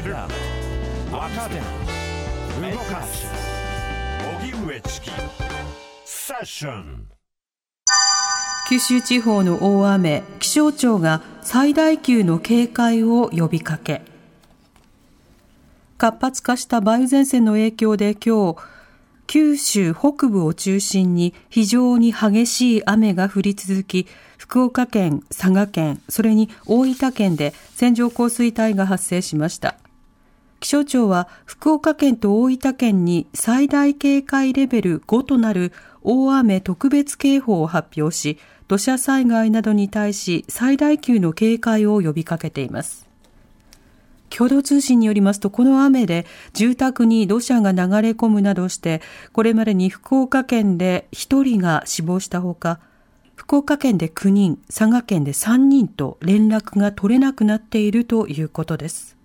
知る。若手動かす。荻上チキ。セッション。九州地方の大雨、気象庁が最大級の警戒を呼びかけ。活発化した梅雨前線の影響で今日、九州北部を中心に非常に激しい雨が降り続き、福岡県、佐賀県、それに大分県で線状降水帯が発生しました。気象庁は福岡県と大分県に最大警戒レベル5となる大雨特別警報を発表し、土砂災害などに対し最大級の警戒を呼びかけています。共同通信によりますと、この雨で住宅に土砂が流れ込むなどして、これまでに福岡県で1人が死亡したほか、福岡県で9人、佐賀県で3人と連絡が取れなくなっているということです。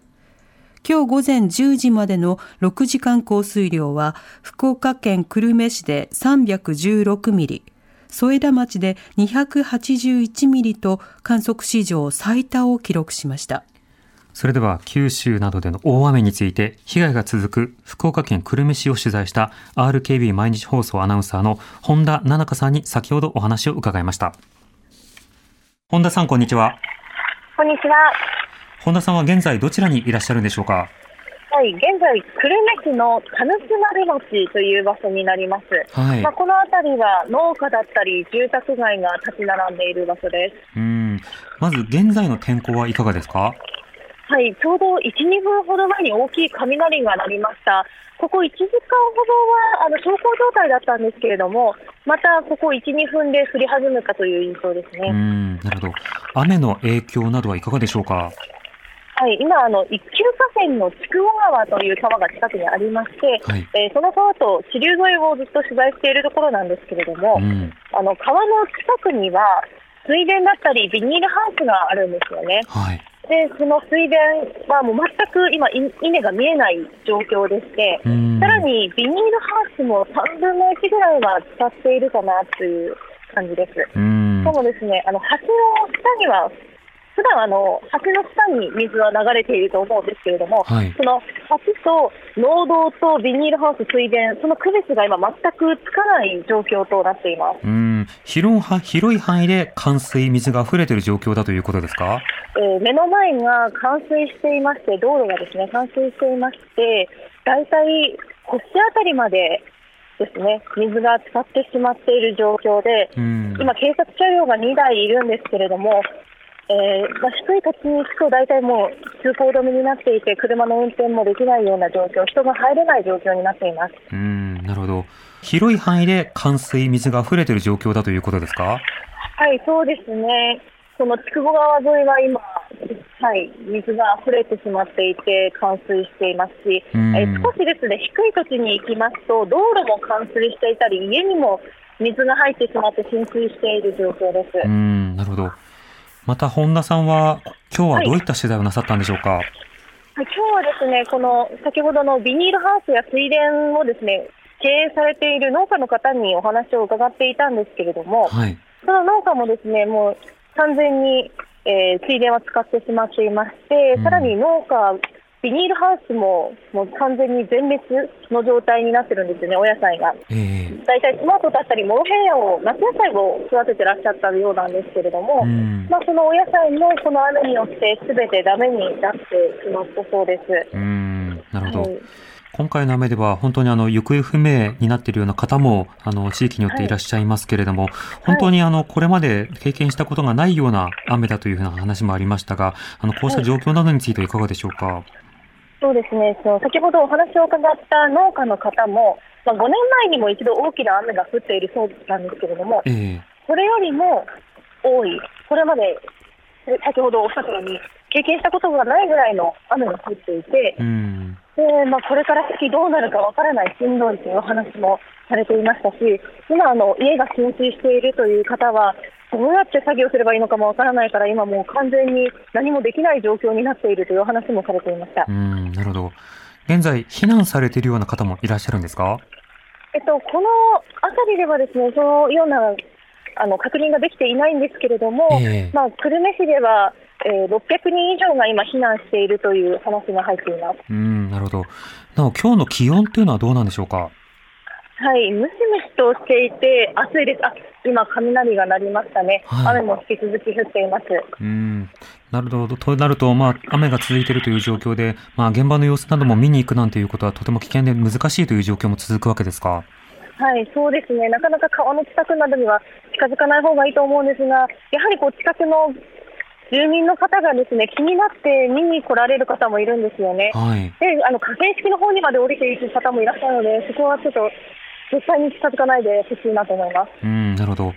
今日午前10時までの6時間降水量は、福岡県久留米市で316ミリ、添田町で281ミリと観測史上最多を記録しました。それでは九州などでの大雨について被害が続く福岡県久留米市を取材した RKB 毎日放送アナウンサーの本田奈々香さんに先ほどお話を伺いました。本田さんこんにちは。こんにちは。本田さんは現在どちらにいらっしゃるんでしょうか？はい、現在、久留米市の田主丸町という場所になります。はい、まあ、この辺りは農家だったり住宅街が立ち並んでいる場所です。うん。まず現在の天候はいかがですか？はい、ちょうど1、2分ほど前に大きい雷が鳴りました。ここ1時間ほどはあの小康状態だったんですけれども、またここ1、2分で降り始めたという印象ですね。うんなるほど。雨の影響などはいかがでしょうか？はい、今あの、一級河川の筑後川という川が近くにありまして、はい、えー、その川と支流沿いをずっと取材しているところなんですけれども、うん、あの川の近くには水田だったりビニールハウスがあるんですよね。はい。で、その水田はもう全く今、稲が見えない状況でして、さらにビニールハウスも3分の1ぐらいは使っているかなという感じです。しかもですね、あの橋の下には普段あの橋の下に水は流れていると思うんですけれども、はい、その橋と農道とビニールハウス、水田、その区別が今、全くつかない状況となっています。うん。広広い範囲で冠水、水が溢れている状況だということですか、えー、目の前が冠水していまして、道路がですね冠水していまして、大体腰あたりまでですね、水が浸かってしまっている状況で、今、警察車両が2台いるんですけれども、えーまあ、低い土地に行くと大体もう通行止めになっていて車の運転もできないような状況人が入れない状況になっています。うんなるほど。広い範囲で冠水水が溢れている状況だということですか？はいそうですね。その筑後川沿いは今、はい、水が溢れてしまっていて冠水していますし、えー、少しですね低い土地に行きますと道路も冠水していたり家にも水が入ってしまって浸水している状況です。うんなるほどまた本田さんは今日はどういった取材をなさったんでしょうか？はい、今日はですね、この先ほどのビニールハウスや水田をですね、経営されている農家の方にお話を伺っていたんですけれども、はい、その農家もですね、もう完全に、えー、水田は使ってしまっていまして、うん、さらに農家ビニールハウスももう完全に全滅の状態になってるんですよね、お野菜が。えー、大体トマトだったり、モロヘイヤを、夏野菜を育ててらっしゃったようなんですけれども、うん、まあ、そのお野菜もこの雨によってすべてダメになってしまったそうです。うん。なるほど、はい。今回の雨では本当にあの行方不明になっているような方もあの地域によっていらっしゃいますけれども、はい、本当にあのこれまで経験したことがないような雨だというふうな話もありましたが、あのこうした状況などについてはいかがでしょうか？はいそうですね、その先ほどお話を伺った農家の方も、まあ、5年前にも一度大きな雨が降っているそうなんですけれども、えー、それよりも多い、これまで先ほどおっしゃったように、経験したことがないぐらいの雨が降っていて、うん。でまあ、これから先どうなるかわからないしんどいというお話もされていましたし、今あの、家が浸水しているという方は、どうやって作業すればいいのかもわからないから、今もう完全に何もできない状況になっているという話もされていました。うんなるほど、現在、避難されているような方もいらっしゃるんですか、えっと、この辺りではですねそのようなあの確認ができていないんですけれども、えー、まあ、久留米市ではえー、600人以上が今避難しているという話が入っています。うん、なるほど。なお、今日の気温というのはどうなんでしょうか？はい、ムシムシとしていて暑いです。あ、今雷が鳴りましたね。はい、雨も引き続き降っています。うん。なるほど。となると、まあ、雨が続いているという状況で、まあ、現場の様子なども見に行くなんていうことはとても危険で難しいという状況も続くわけですか？はい、そうですね。なかなか川の近くなどには近づかない方がいいと思うんですが、やはりこう近くの住民の方がですね気になって見に来られる方もいるんですよね。はい、であの河川敷の方にまで降りていく方もいらっしゃるので、そこはちょっと絶対に近づかないでほしいなと思います。うん、なるほど。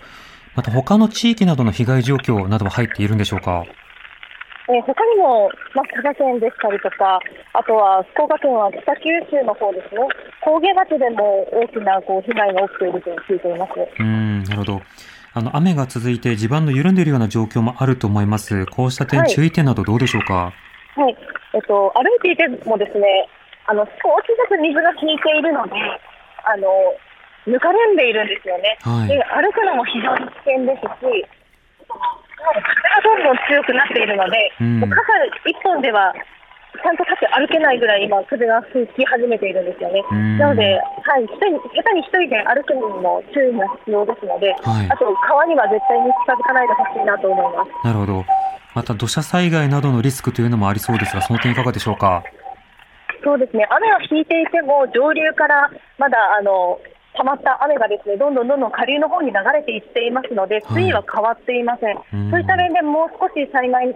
また他の地域などの被害状況などは入っているんでしょうか？えー、他にも、まあ、佐賀県でしたりとか、あとは福岡県は北九州の方ですね、高原町でも大きなこう被害が起きていると聞いています。うんなるほど。あの雨が続いて地盤の緩んでいるような状況もあると思います。こうした点、はい、注意点などどうでしょうか？はい、えっと歩いていてもですね、あの少しずつ水が引いているので、あのぬかるんでいるんですよね。はい、で歩くのも非常に危険ですし、風がどんどん強くなっているので、うん、傘一本ではちゃんと立って歩けないぐらい今、風が吹き始めているんですよね。なので、はい、下手に一人で歩くにも注意が必要ですので、はい、あと川には絶対に近づかないでほしいなと思います。なるほど。また土砂災害などのリスクというのもありそうですが、その点いかがでしょうか？そうですね。雨は引いていても上流からまだあの溜まった雨がですねどんどんどんどん下流の方に流れていっていますので、水位は変わっていません。はい、そういった面でもう少し災害、え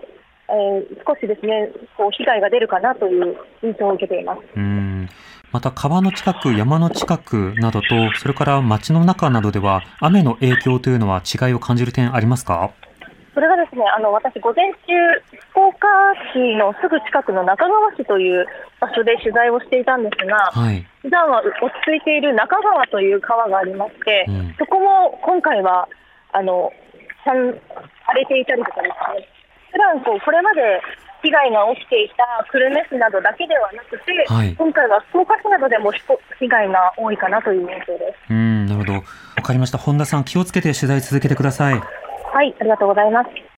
ー、少しですねこう被害が出るかなという印象を受けています。うんまた川の近く、山の近くなどと、それから街の中などでは、雨の影響というのは違いを感じる点ありますか？それがですね、あの私、午前中、福岡市のすぐ近くの中川市という場所で取材をしていたんですが、はい、普段は落ち着いている中川という川がありまして、うん、そこも今回はあの荒れていたりとかですね、普段こうこれまで被害が起きていた久留米市などだけではなくて、はい、今回は福岡市などでも被害が多いかなという印象です。うんなるほど。わかりました。本田さん、気をつけて取材続けてください。はい、ありがとうございます。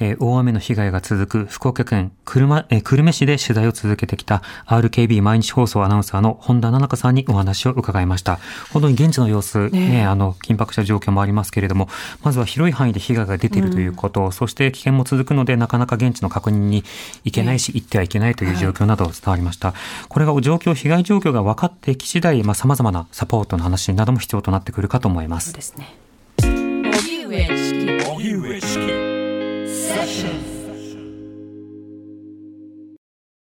えー、大雨の被害が続く福岡県久留,、えー、久留米市で取材を続けてきた RKB 毎日放送アナウンサーの本田奈々香さんにお話を伺いました。本当に現地の様子、ね、ね、あの、緊迫した状況もありますけれども、まずは広い範囲で被害が出ているということ、うん、そして危険も続くので、なかなか現地の確認に行けないし、行ってはいけないという状況など伝わりました。はい、これが状況、被害状況が分かってき次第、まあ、様々なサポートの話なども必要となってくるかと思います。そうですね。荻上チキ荻上チキセッション